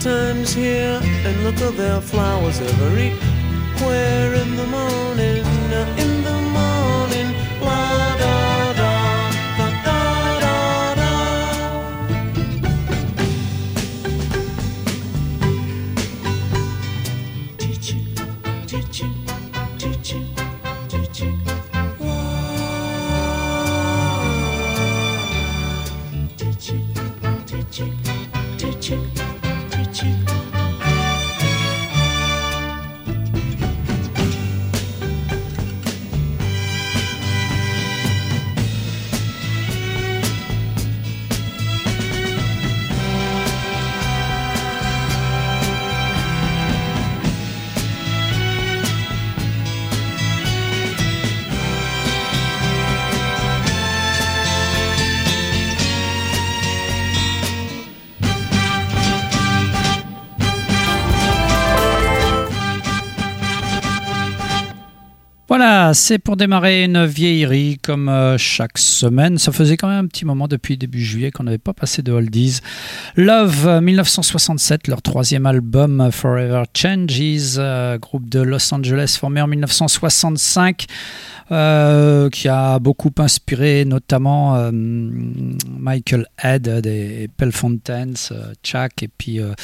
Summertime's here, and look at their flowers everywhere in the morning, uh, in the morning, C'est pour démarrer une vieillerie comme euh, chaque semaine. Ça faisait quand même un petit moment depuis début juillet qu'on n'avait pas passé de oldies. Love euh, 1967, leur troisième album euh, Forever Changes, euh, groupe de Los Angeles formé en 1965. euh, qui a beaucoup inspiré notamment euh, Michael Head des Pell Fountains, euh, Chuck et puis euh,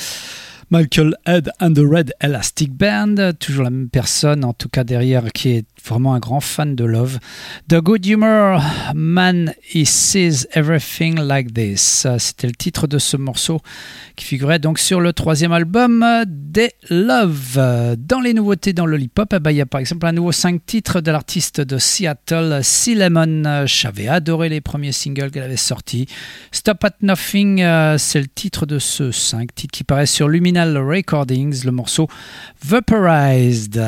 Michael Head and the Red Elastic Band, toujours la même personne en tout cas derrière qui est vraiment un grand fan de Love. The Good Humor Man, He Sees Everything Like This. C'était le titre de ce morceau qui figurait donc sur le troisième album des Love. Dans les nouveautés dans le hip-hop, eh ben, il y a par exemple un nouveau 5 titres de l'artiste de Seattle, C. Lemon. J'avais adoré les premiers singles qu'elle avait sortis. Stop at Nothing, euh, c'est le titre de ce 5 titres qui paraît sur Recordings, le morceau Vaporized.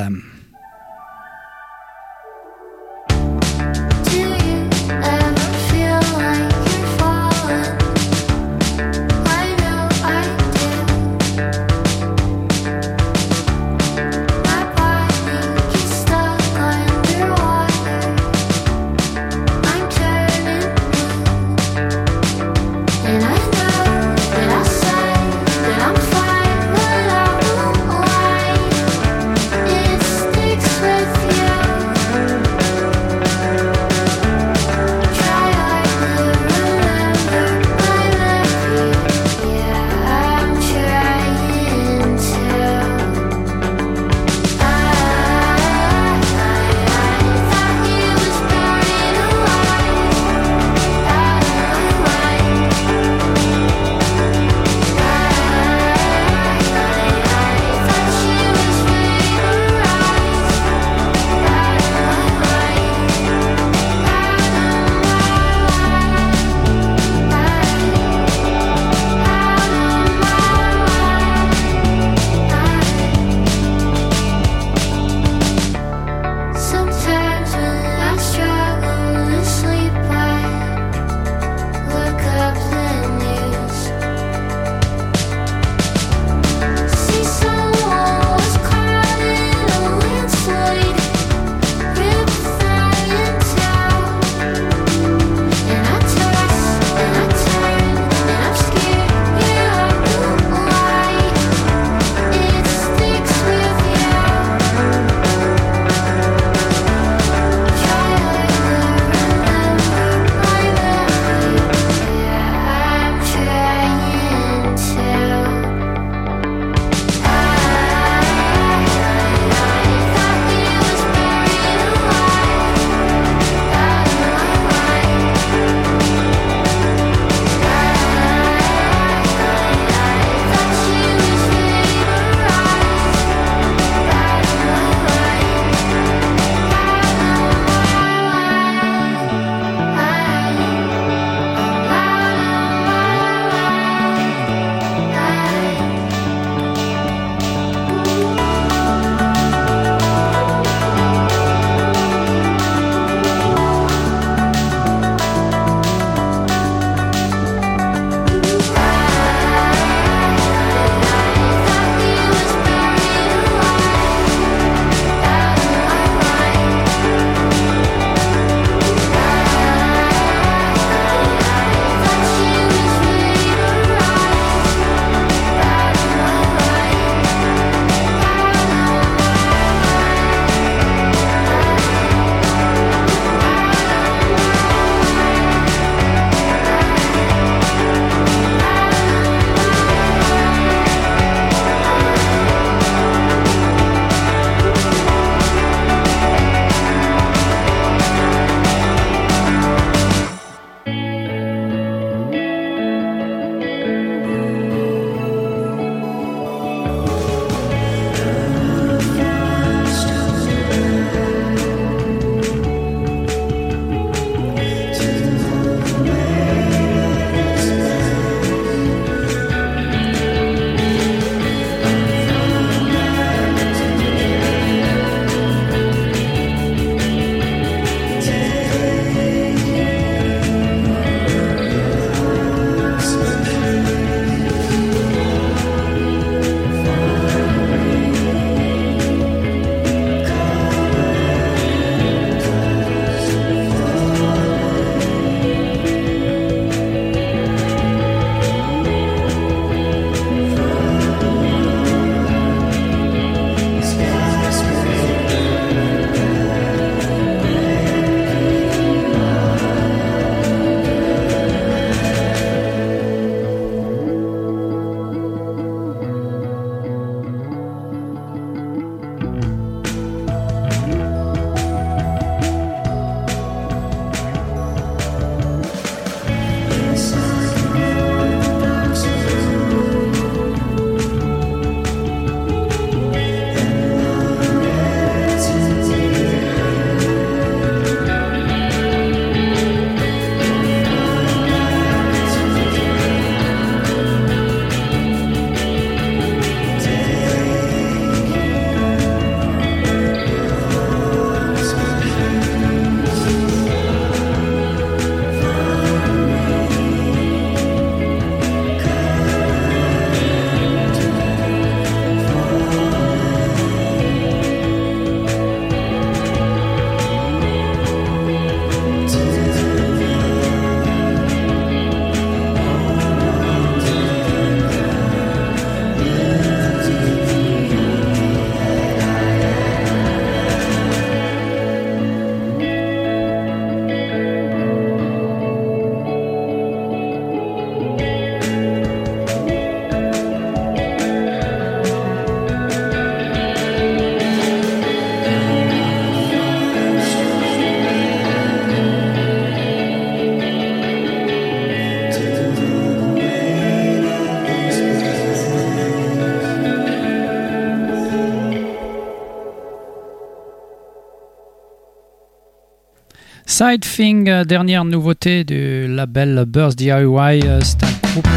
Side Thing, euh, dernière nouveauté du label Burst DIY, euh, c'est un groupe.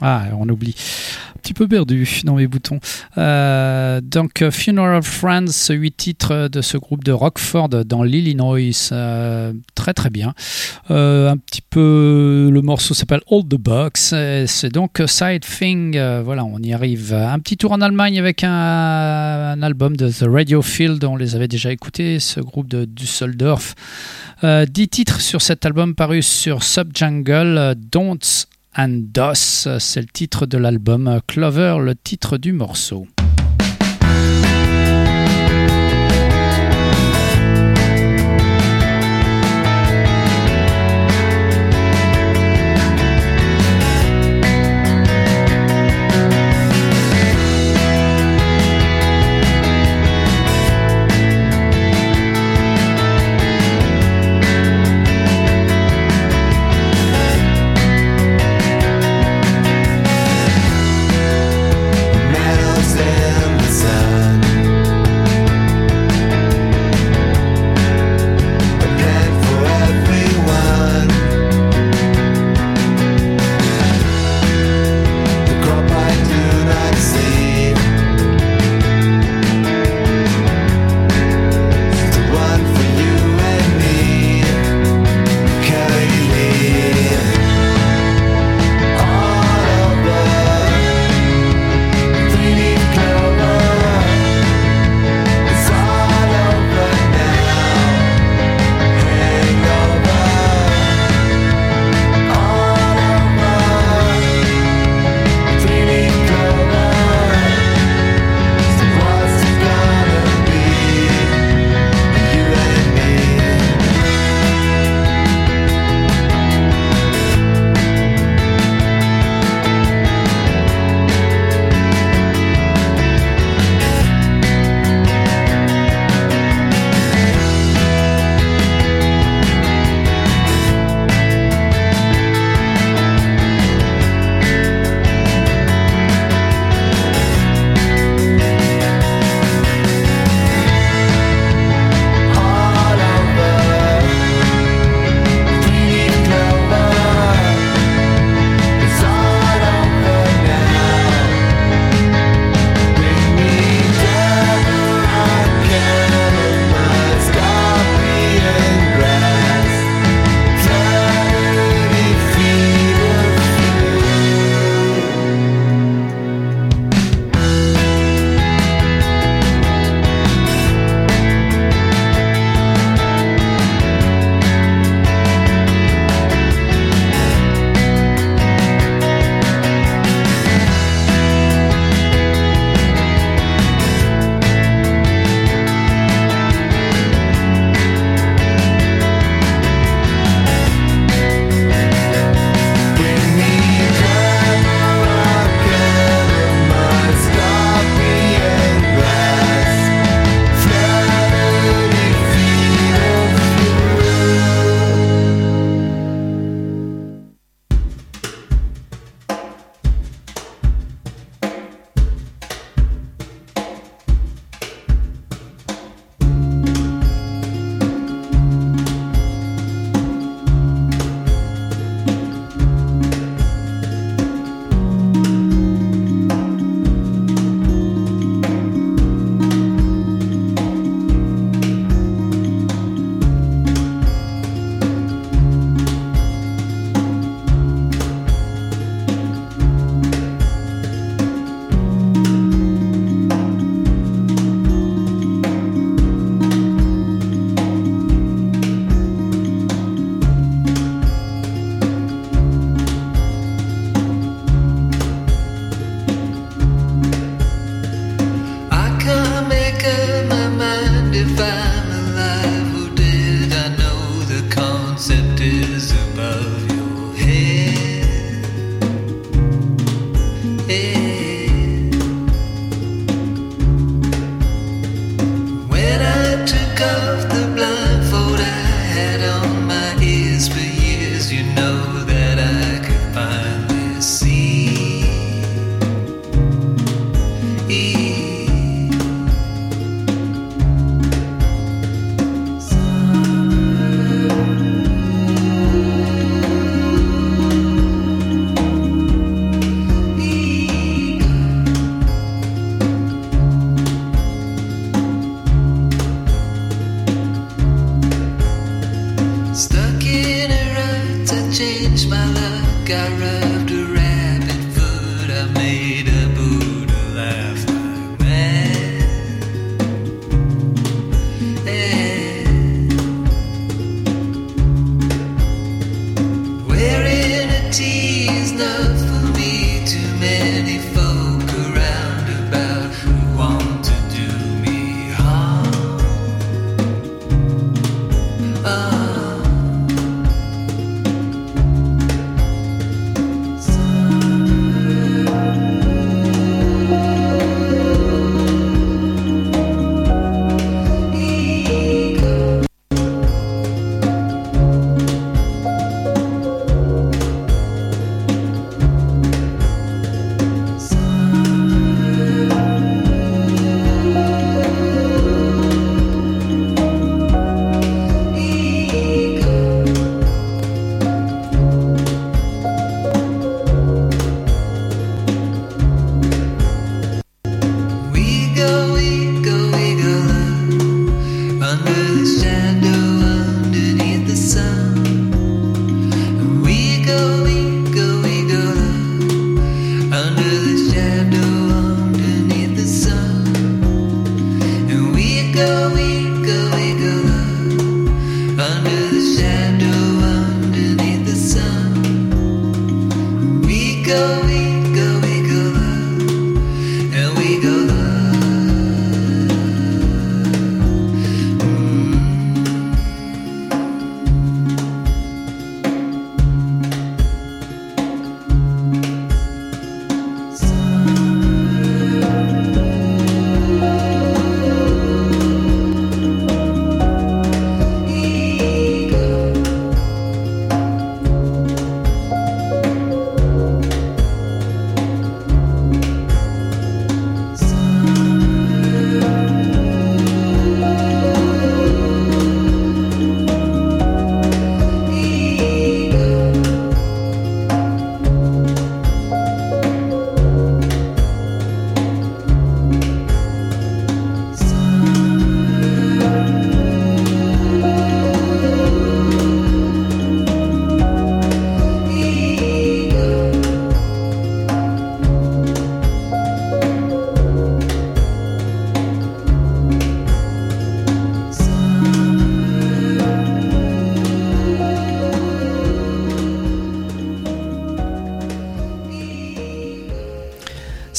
Ah, on oublie. Un petit peu perdu dans mes boutons. Euh, donc, Funeral Friends, huit titres de ce groupe de Rockford dans l'Illinois. Très très bien. Un petit peu. Le morceau s'appelle All the Box. C'est donc Side Thing. voilà, on y arrive. Un petit tour en Allemagne avec un, un album de The Radio Field. On les avait déjà écoutés. Ce groupe de Düsseldorf. Euh, 10 titres sur cet album paru sur Subjungle, euh, Don'ts and Dos, euh, c'est le titre de l'album, Clover, le titre du morceau.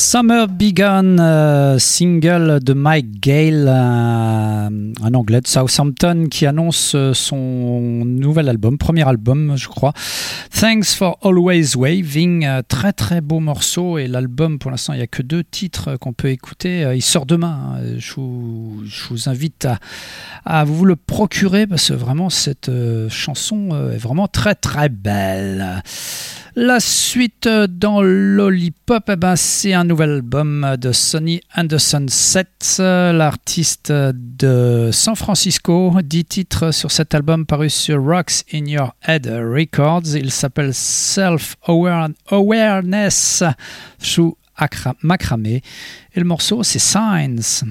Summer Begun, euh, single de Mike Gale, euh, un anglais de Southampton qui annonce euh, son nouvel album, premier album je crois. Thanks for Always Waving, euh, très très beau morceau et l'album pour l'instant il n'y a que deux titres qu'on peut écouter. Euh, Il sort demain, hein. je, vous, invite à, vous le procurer parce que vraiment cette euh, chanson euh, est vraiment très très belle. La suite euh, dans Lollipop, eh ben, c'est un nouvel album de Sonny Anderson 7, euh, l'artiste de San Francisco. 10 titres sur cet album paru sur Rocks in Your Head Records. Il s'appelle Self Awareness sous Acra- macramé. Et le morceau, c'est Signs.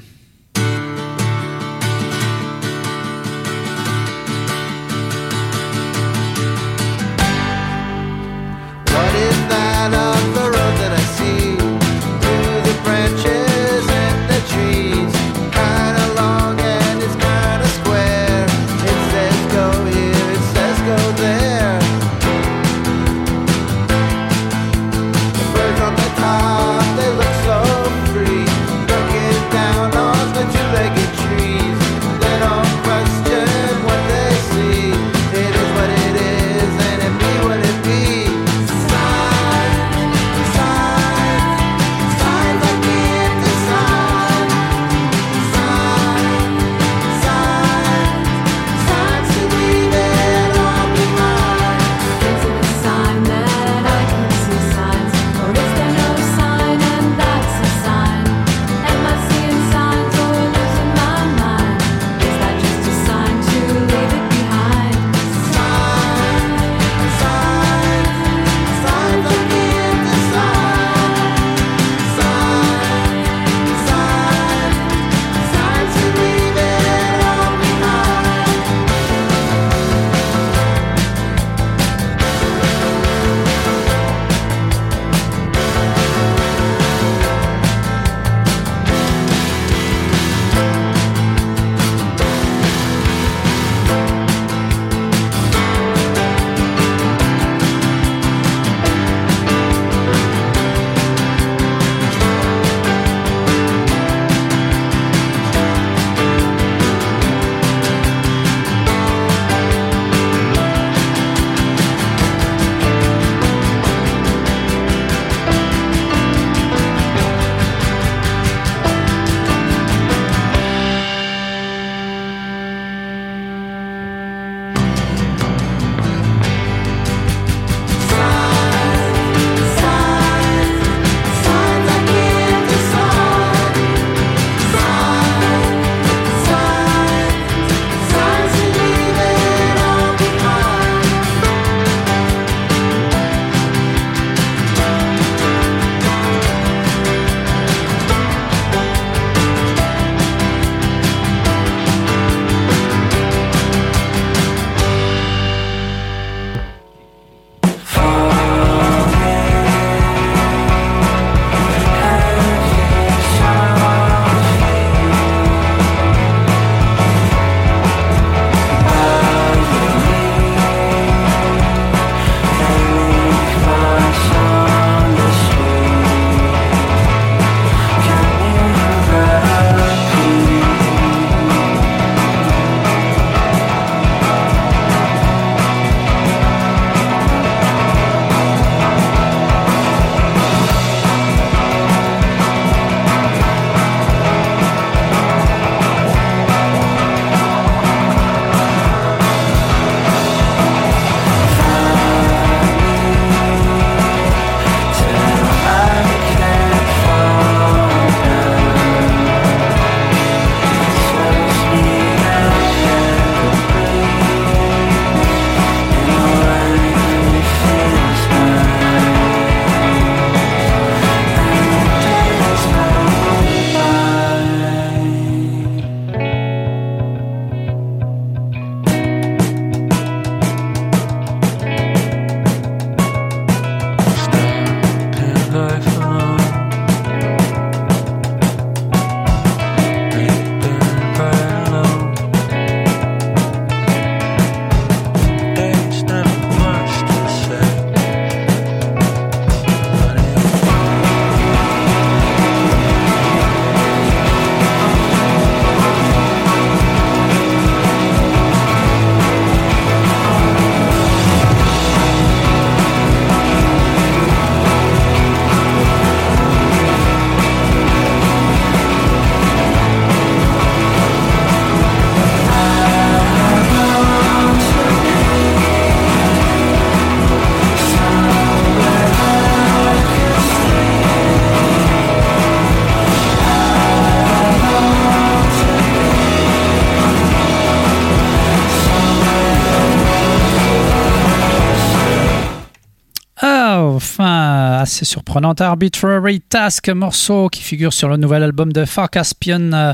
Surprenante. Arbitrary Task, morceau qui figure sur le nouvel album de Far Caspian, euh,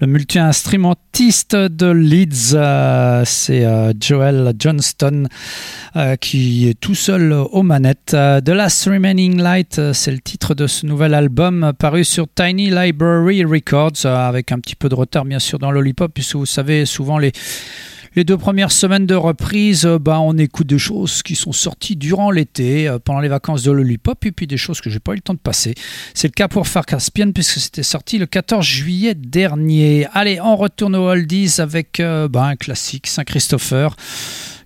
le multi-instrumentiste de Leeds. euh, C'est euh, Joel Johnston euh, qui est tout seul aux manettes. The Last Remaining Light, c'est le titre de ce nouvel album paru sur Tiny Library Records, avec un petit peu de retard bien sûr dans Lollipop, puisque vous savez, souvent les les deux premières semaines de reprise, euh, bah, on écoute des choses qui sont sorties durant l'été, euh, pendant les vacances de Lollipop, et puis des choses que j'ai pas eu le temps de passer. C'est le cas pour Far Caspian, puisque c'était sorti le 14 juillet dernier. Allez, on retourne aux Oldies avec euh, bah, un classique, Saint-Christopher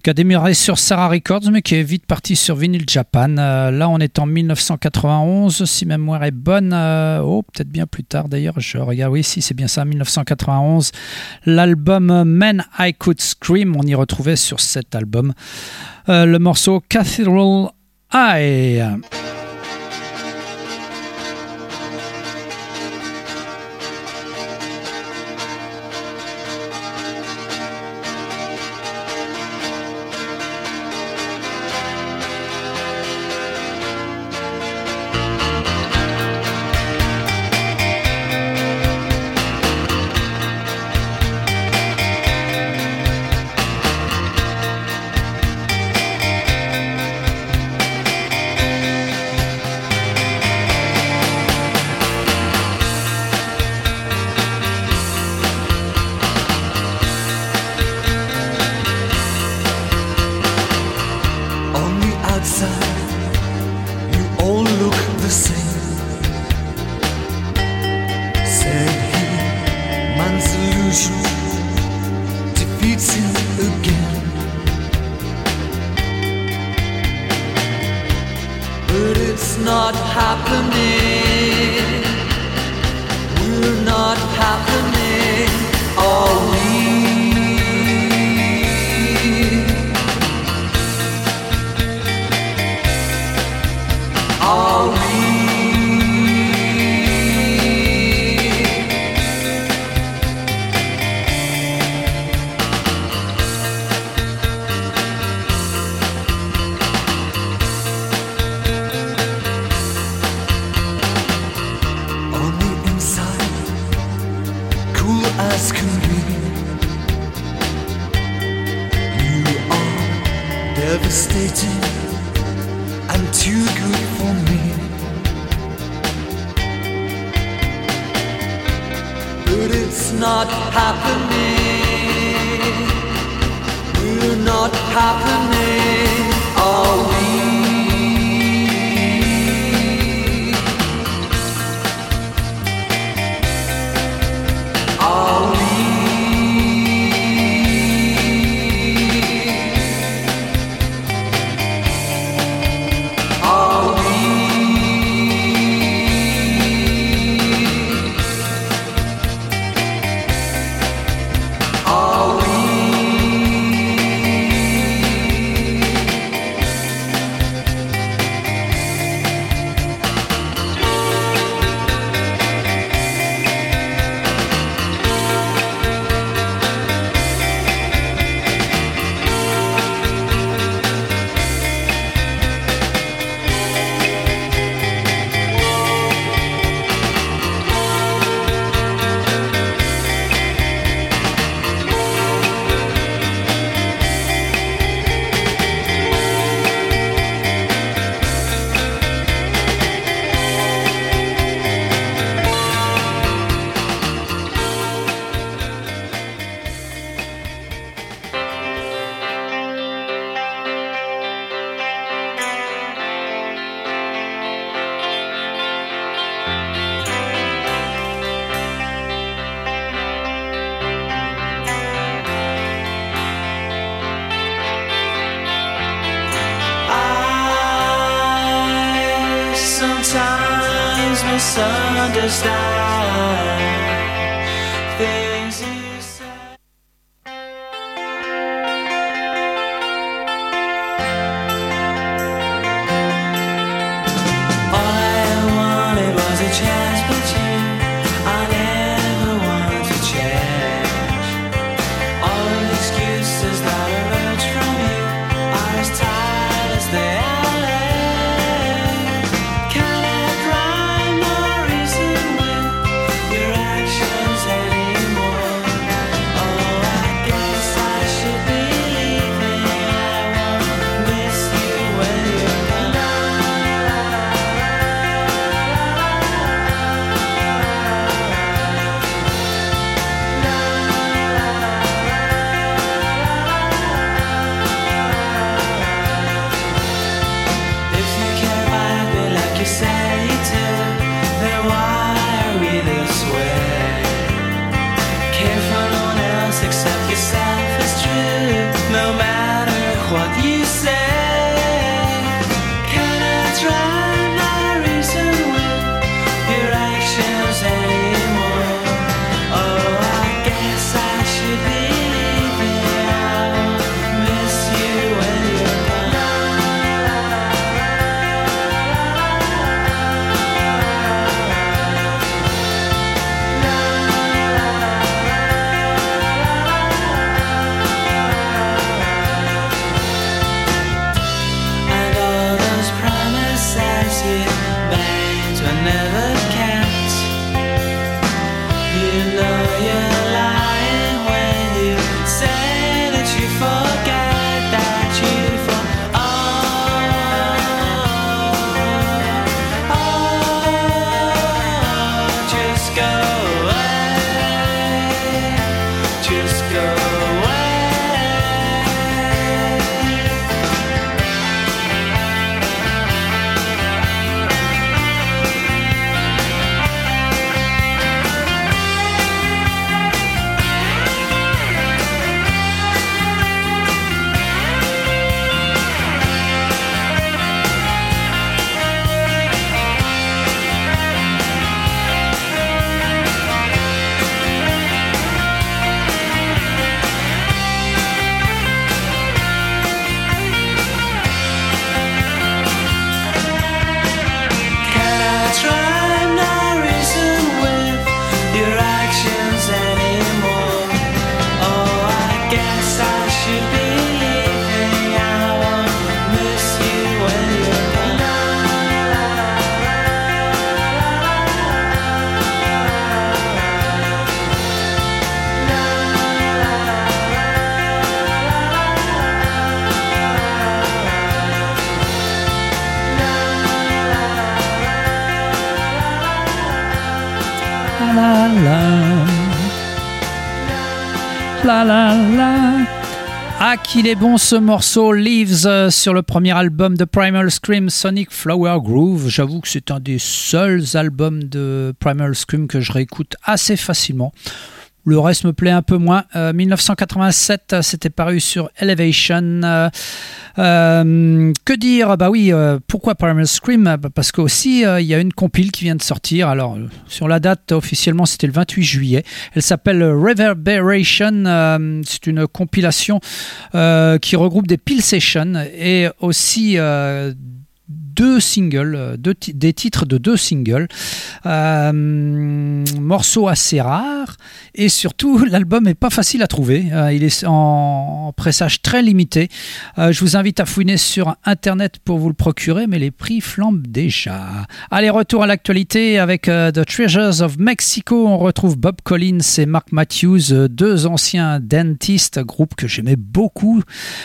qui a démarré sur Sarah Records, mais qui est vite parti sur Vinyl Japan. Euh, là, on est en 1991, si ma mémoire est bonne. euh, oh, peut-être bien plus tard d'ailleurs. Je regarde, oui, si c'est bien ça, 1991. L'album Men I Could Scream, on y retrouvait sur cet album euh, le morceau Cathedral Eye. Devastating and too good for me. But it's not happening. We're not happening. Misunderstand qu'il est bon ce morceau Leaves euh, sur le premier album de Primal Scream Sonic Flower Groove. J'avoue que c'est un des seuls albums de Primal Scream que je réécoute assez facilement. Le reste me plaît un peu moins. Euh, 1987, euh, c'était paru sur Elevation. Euh, euh, que dire? Bah oui, pourquoi Primal Scream? Bah Parce qu'aussi, il y a une compile qui vient de sortir. Alors, sur la date, officiellement, c'était le 28 juillet. Elle s'appelle Reverberation. C'est une compilation qui regroupe des Peel Sessions et aussi deux singles, euh, des titres de deux singles, euh, morceaux assez rares et surtout l'album est pas facile à trouver. Euh, il est en, pressage très limité. Je vous invite à fouiner sur internet pour vous le procurer, mais les prix flambent déjà. Allez, retour à l'actualité avec The Treasures of Mexico. On retrouve Bob Collins et Mark Matthews, deux anciens dentistes, groupe que j'aimais beaucoup,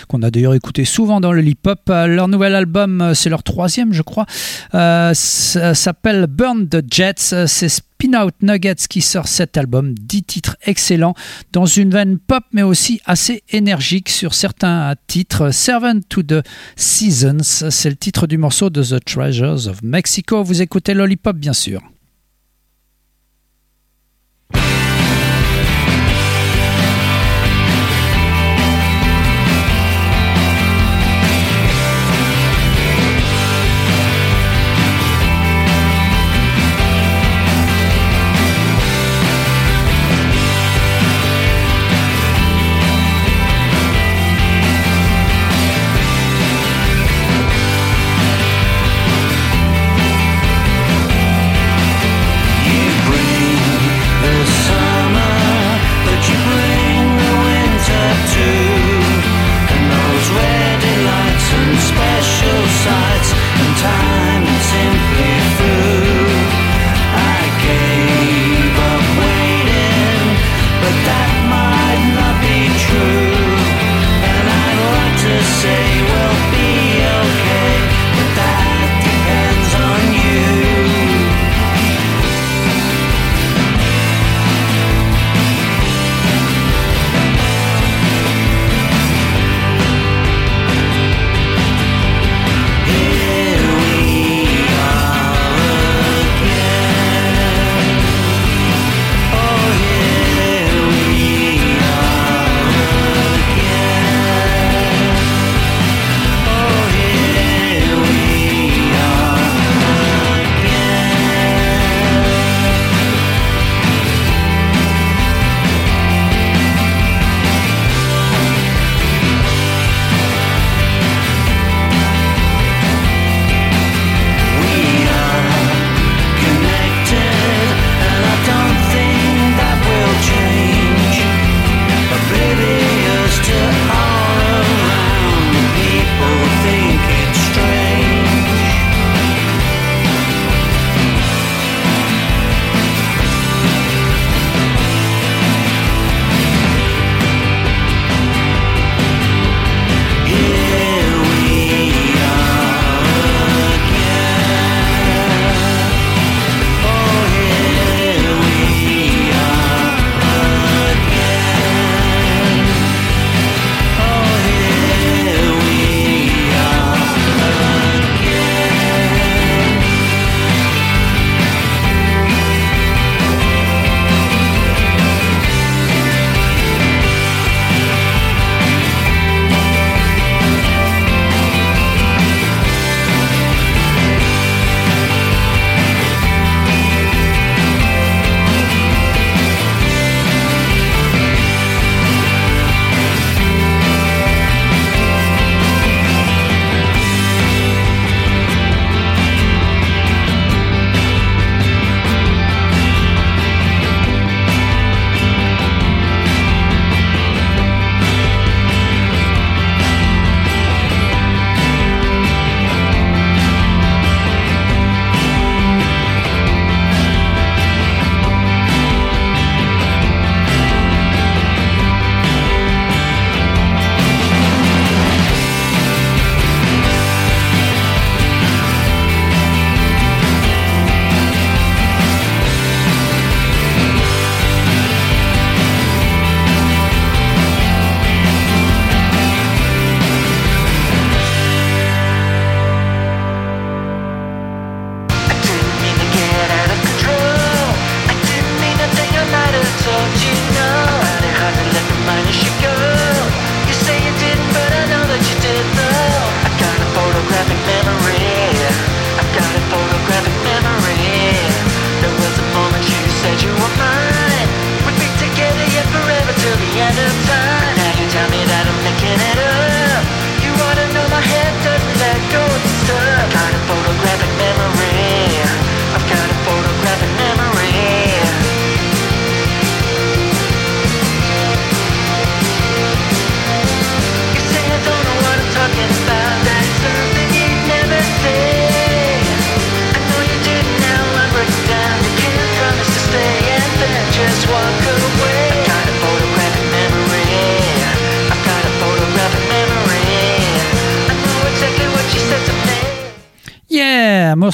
qu'on a d'ailleurs écouté souvent dans le hip-hop. Leur nouvel album, c'est leur troisième, je crois, euh, s'appelle Burn the Jets. Euh, C'est Spin-Out Nuggets qui sort cet album, 10 titres excellents, dans une veine pop mais aussi assez énergique sur certains titres. Servant to the Seasons, c'est le titre du morceau de The Treasures of Mexico. Vous écoutez Lollipop bien sûr.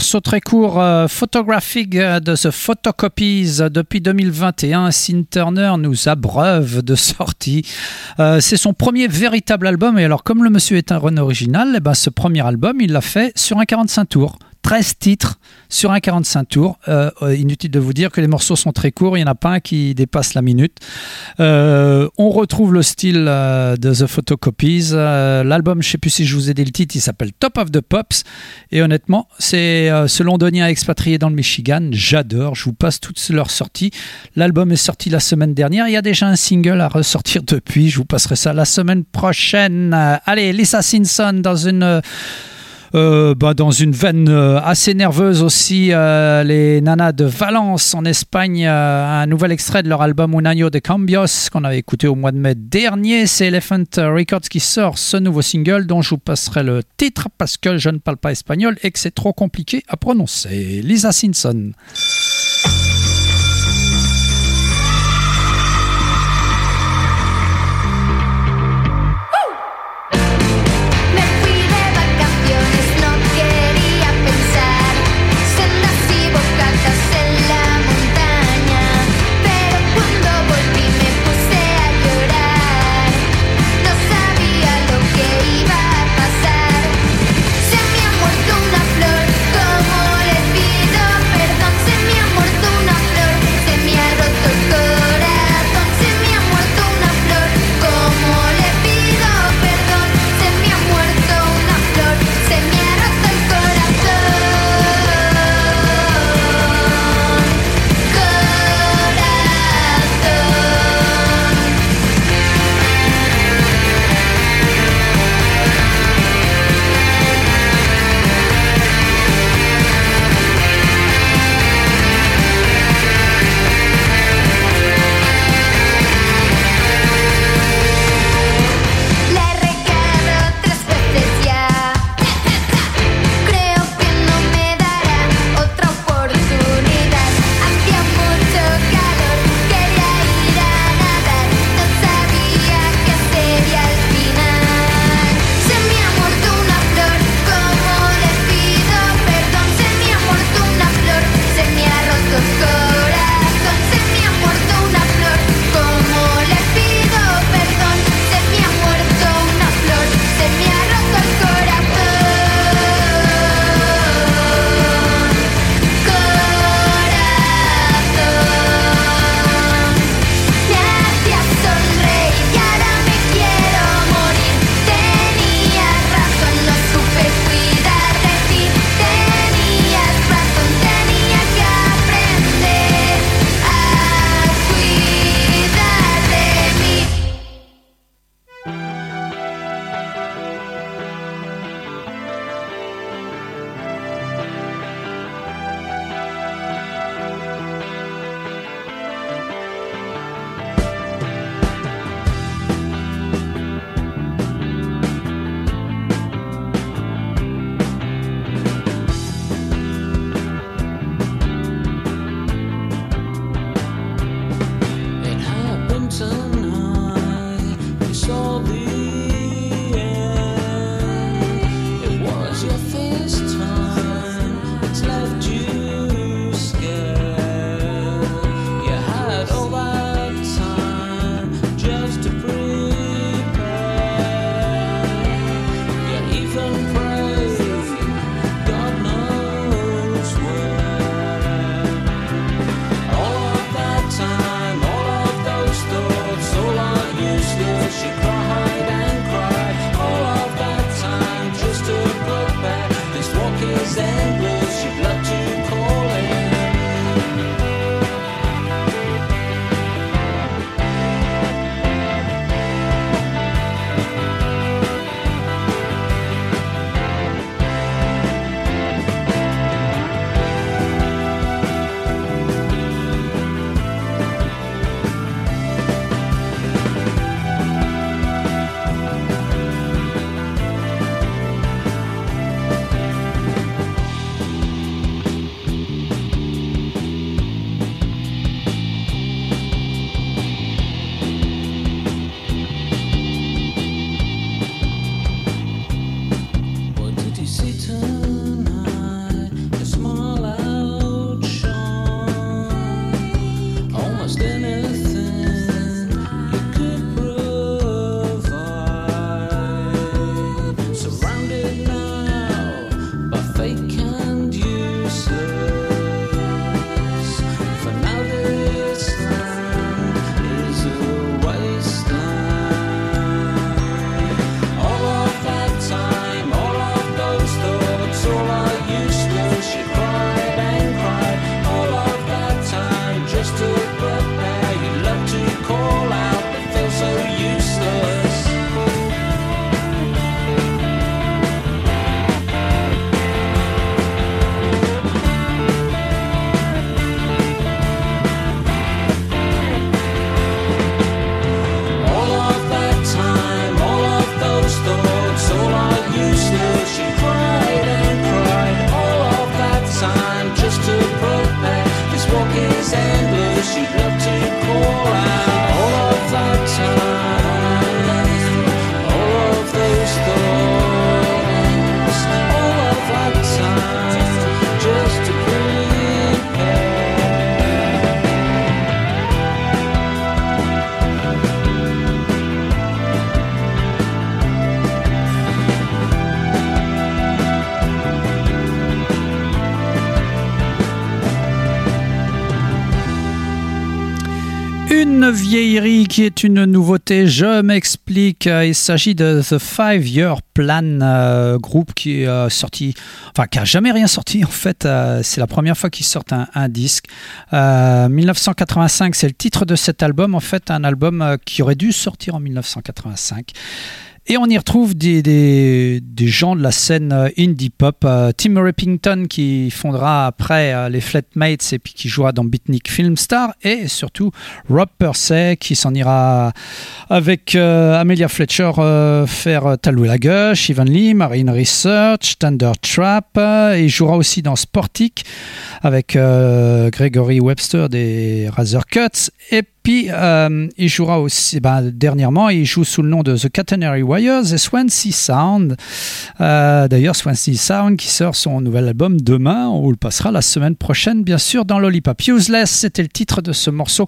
Morceau très court, euh, photographique euh, de The Photocopies euh, depuis 2021. Sin Turner nous abreuve de sorties. Euh, c'est son premier véritable album. Et alors, comme le monsieur est un run original, eh ben, ce premier album, il l'a fait sur un 45 tours. 13 titres sur un 45 tours. Euh, inutile de vous dire que les morceaux sont très courts, il n'y en a pas un qui dépasse la minute. Euh, on retrouve le style euh, de The Photocopies. L'album, je ne sais plus si je vous ai dit le titre, il s'appelle Top of the Pops. Et honnêtement, c'est ce londonien expatrié dans le Michigan. J'adore, je vous passe toutes leurs sorties. L'album est sorti la semaine dernière. Il y a déjà un single à ressortir depuis. Je vous passerai ça la semaine prochaine. Allez, Lisa Simpson dans une. Euh, bah, dans une veine euh, assez nerveuse aussi, euh, les nanas de Valence en Espagne, un nouvel extrait de leur album Un año de cambios qu'on avait écouté au mois de mai dernier. C'est Elephant Records qui sort ce nouveau single dont je vous passerai le titre parce que je ne parle pas espagnol et que c'est trop compliqué à prononcer. Lisa Simpson. Une vieillerie qui est une nouveauté, je m'explique. Il s'agit de The Five Year Plan, euh, groupe qui est euh, sorti, enfin qui jamais rien sorti en fait. euh, c'est la première fois qu'ils sortent un, un disque. Euh, 1985, c'est le titre de cet album. En fait, un album euh, qui aurait dû sortir en 1985. Et on y retrouve des, gens de la scène euh, indie pop. euh, Tim Rippington qui fondera après euh, les Flatmates et puis qui jouera dans Beatnik Filmstar. Et surtout Rob Persey qui s'en ira avec Amelia Fletcher faire Talou la Gush, Ivan Lee, Marine Research, Thunder Trap. il jouera aussi dans Sportic avec Gregory Webster des Razor Cuts. Et puis, euh, il jouera aussi, ben, dernièrement, il joue sous le nom de The Catenary Wires et Swansea Sound. Euh, D'ailleurs, Swansea Sound qui sort son nouvel album demain. On le passera la semaine prochaine, bien sûr, dans Lollipop. Useless, c'était le titre de ce morceau.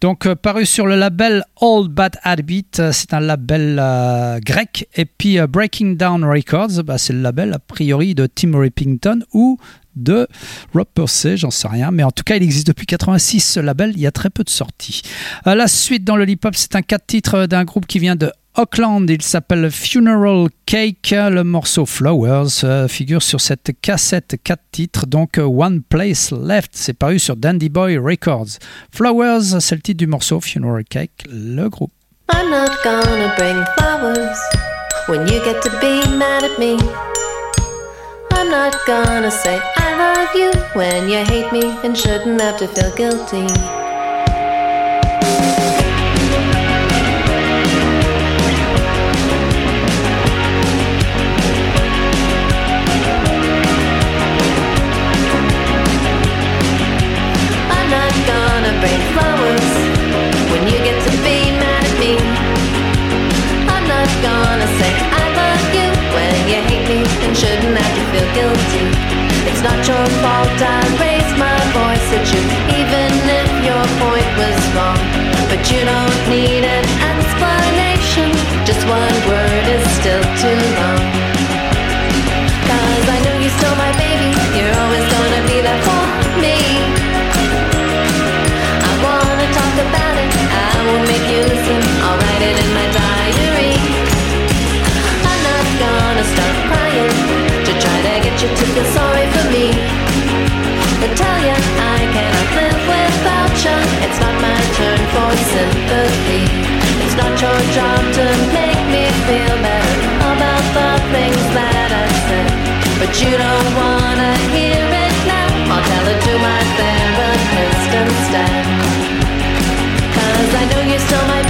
Donc, euh, paru sur le label Old Bad Habit. C'est un label grec. Et puis, Breaking Down Records, bah, c'est le label, a priori, de Tim Rippington ou de Rob Persey, j'en sais rien, mais en tout cas il existe depuis 86 ce label, il y a très peu de sorties. La suite dans le hip-hop, c'est un 4 titres d'un groupe qui vient de Auckland, il s'appelle Funeral Cake, le morceau Flowers euh, figure sur cette cassette 4 titres, donc euh, One Place Left, c'est paru sur Dandy Boy Records. Flowers, c'est le titre du morceau Funeral Cake, le groupe. I'm not gonna bring flowers when you get to be mad at me. I'm not gonna say I love you when you hate me and shouldn't have to feel guilty. Feel guilty. It's not your fault I raised my voice at you, even if your point was wrong. But you don't need you to feel sorry for me. But tell ya I cannot live without you. It's not my turn for sympathy. It's not your job to make me feel better about the things that I said. But you don't wanna hear it now. I'll tell it to my therapist instead. Cause I know you're still my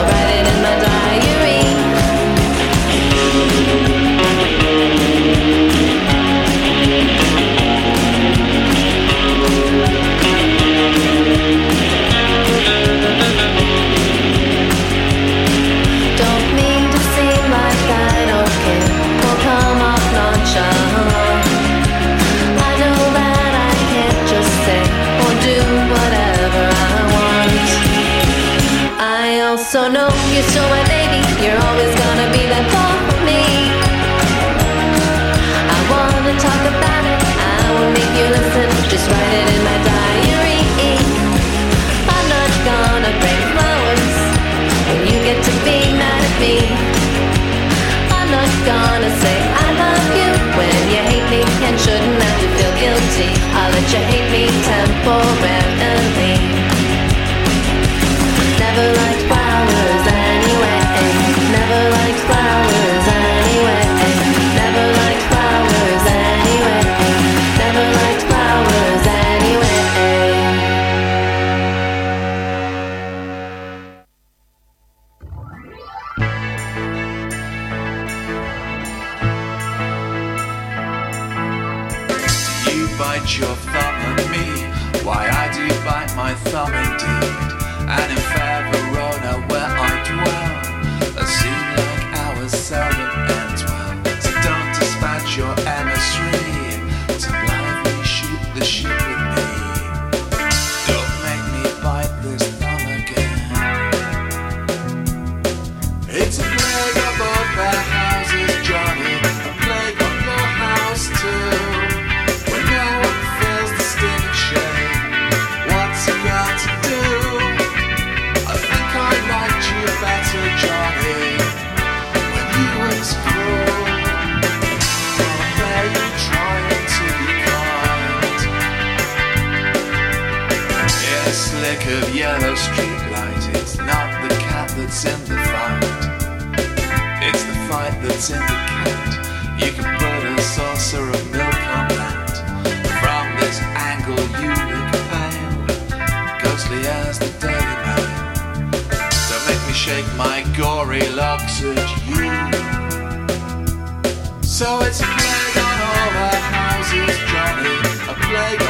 all writing in my diary. You hate me temporarily. Of yellow streetlights. It's not the cat that's in the fight. It's the fight that's in the cat. You can put a saucer of milk on that. From this angle you look pale, ghostly as the Daily Mail. Don't make me shake my gory locks at you. So it's a plague on all our houses, Johnny. A plague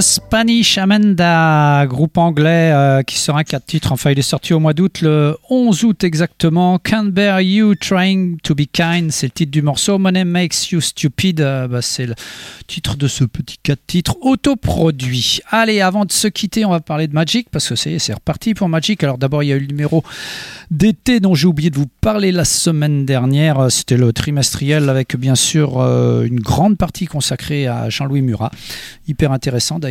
Spanish Amanda, groupe anglais euh, qui sera quatre titres. Enfin, il est sorti au mois d'août, le 11 août exactement. Can't Bear You Trying to Be Kind, c'est le titre du morceau. Money Makes You Stupid, euh, bah, c'est le titre de ce petit quatre titres autoproduit. Allez, avant de se quitter, on va parler de Magic parce que c'est c'est reparti pour Magic. Alors d'abord, il y a eu le numéro d'été dont j'ai oublié de vous parler la semaine dernière. Euh, C'était le trimestriel avec bien sûr euh, une grande partie consacrée à Jean-Louis Murat. Hyper intéressant d'ailleurs.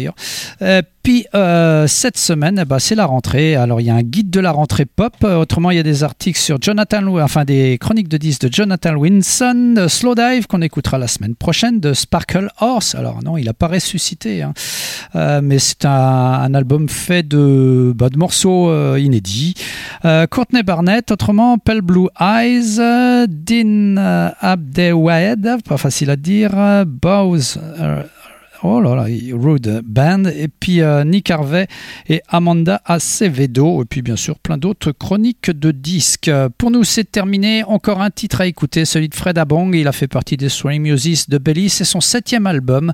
Euh, puis euh, cette semaine, ben, c'est la rentrée. Alors il y a un guide de la rentrée pop. Euh, Autrement, il y a des articles sur Jonathan, enfin des chroniques de 10 de Jonathan Winson, de Slow Dive qu'on écoutera la semaine prochaine, de Sparkle Horse. Alors non, il n'a pas ressuscité, hein. Mais c'est un, album fait de, bah, de morceaux inédits. Courtney Barnett, autrement Pale Blue Eyes, euh, Abdelwahed, pas facile à dire, euh, Oh là là, Rude Band, et puis euh, Nick Harvey et Amanda Acevedo, et puis bien sûr plein d'autres chroniques de disques. Pour nous, c'est terminé. Encore un titre à écouter, celui de Fred Abong. Il a fait partie des Swing Music de Belly. C'est son septième album,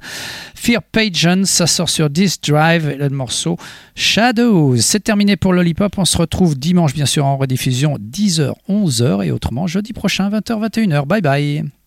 Fear Pageant. Ça sort sur Disc Drive et le morceau Shadows. C'est terminé pour Lollipop. On se retrouve dimanche, bien sûr, en rediffusion 10h, 11h et autrement jeudi prochain, 20h, 21h. Bye bye.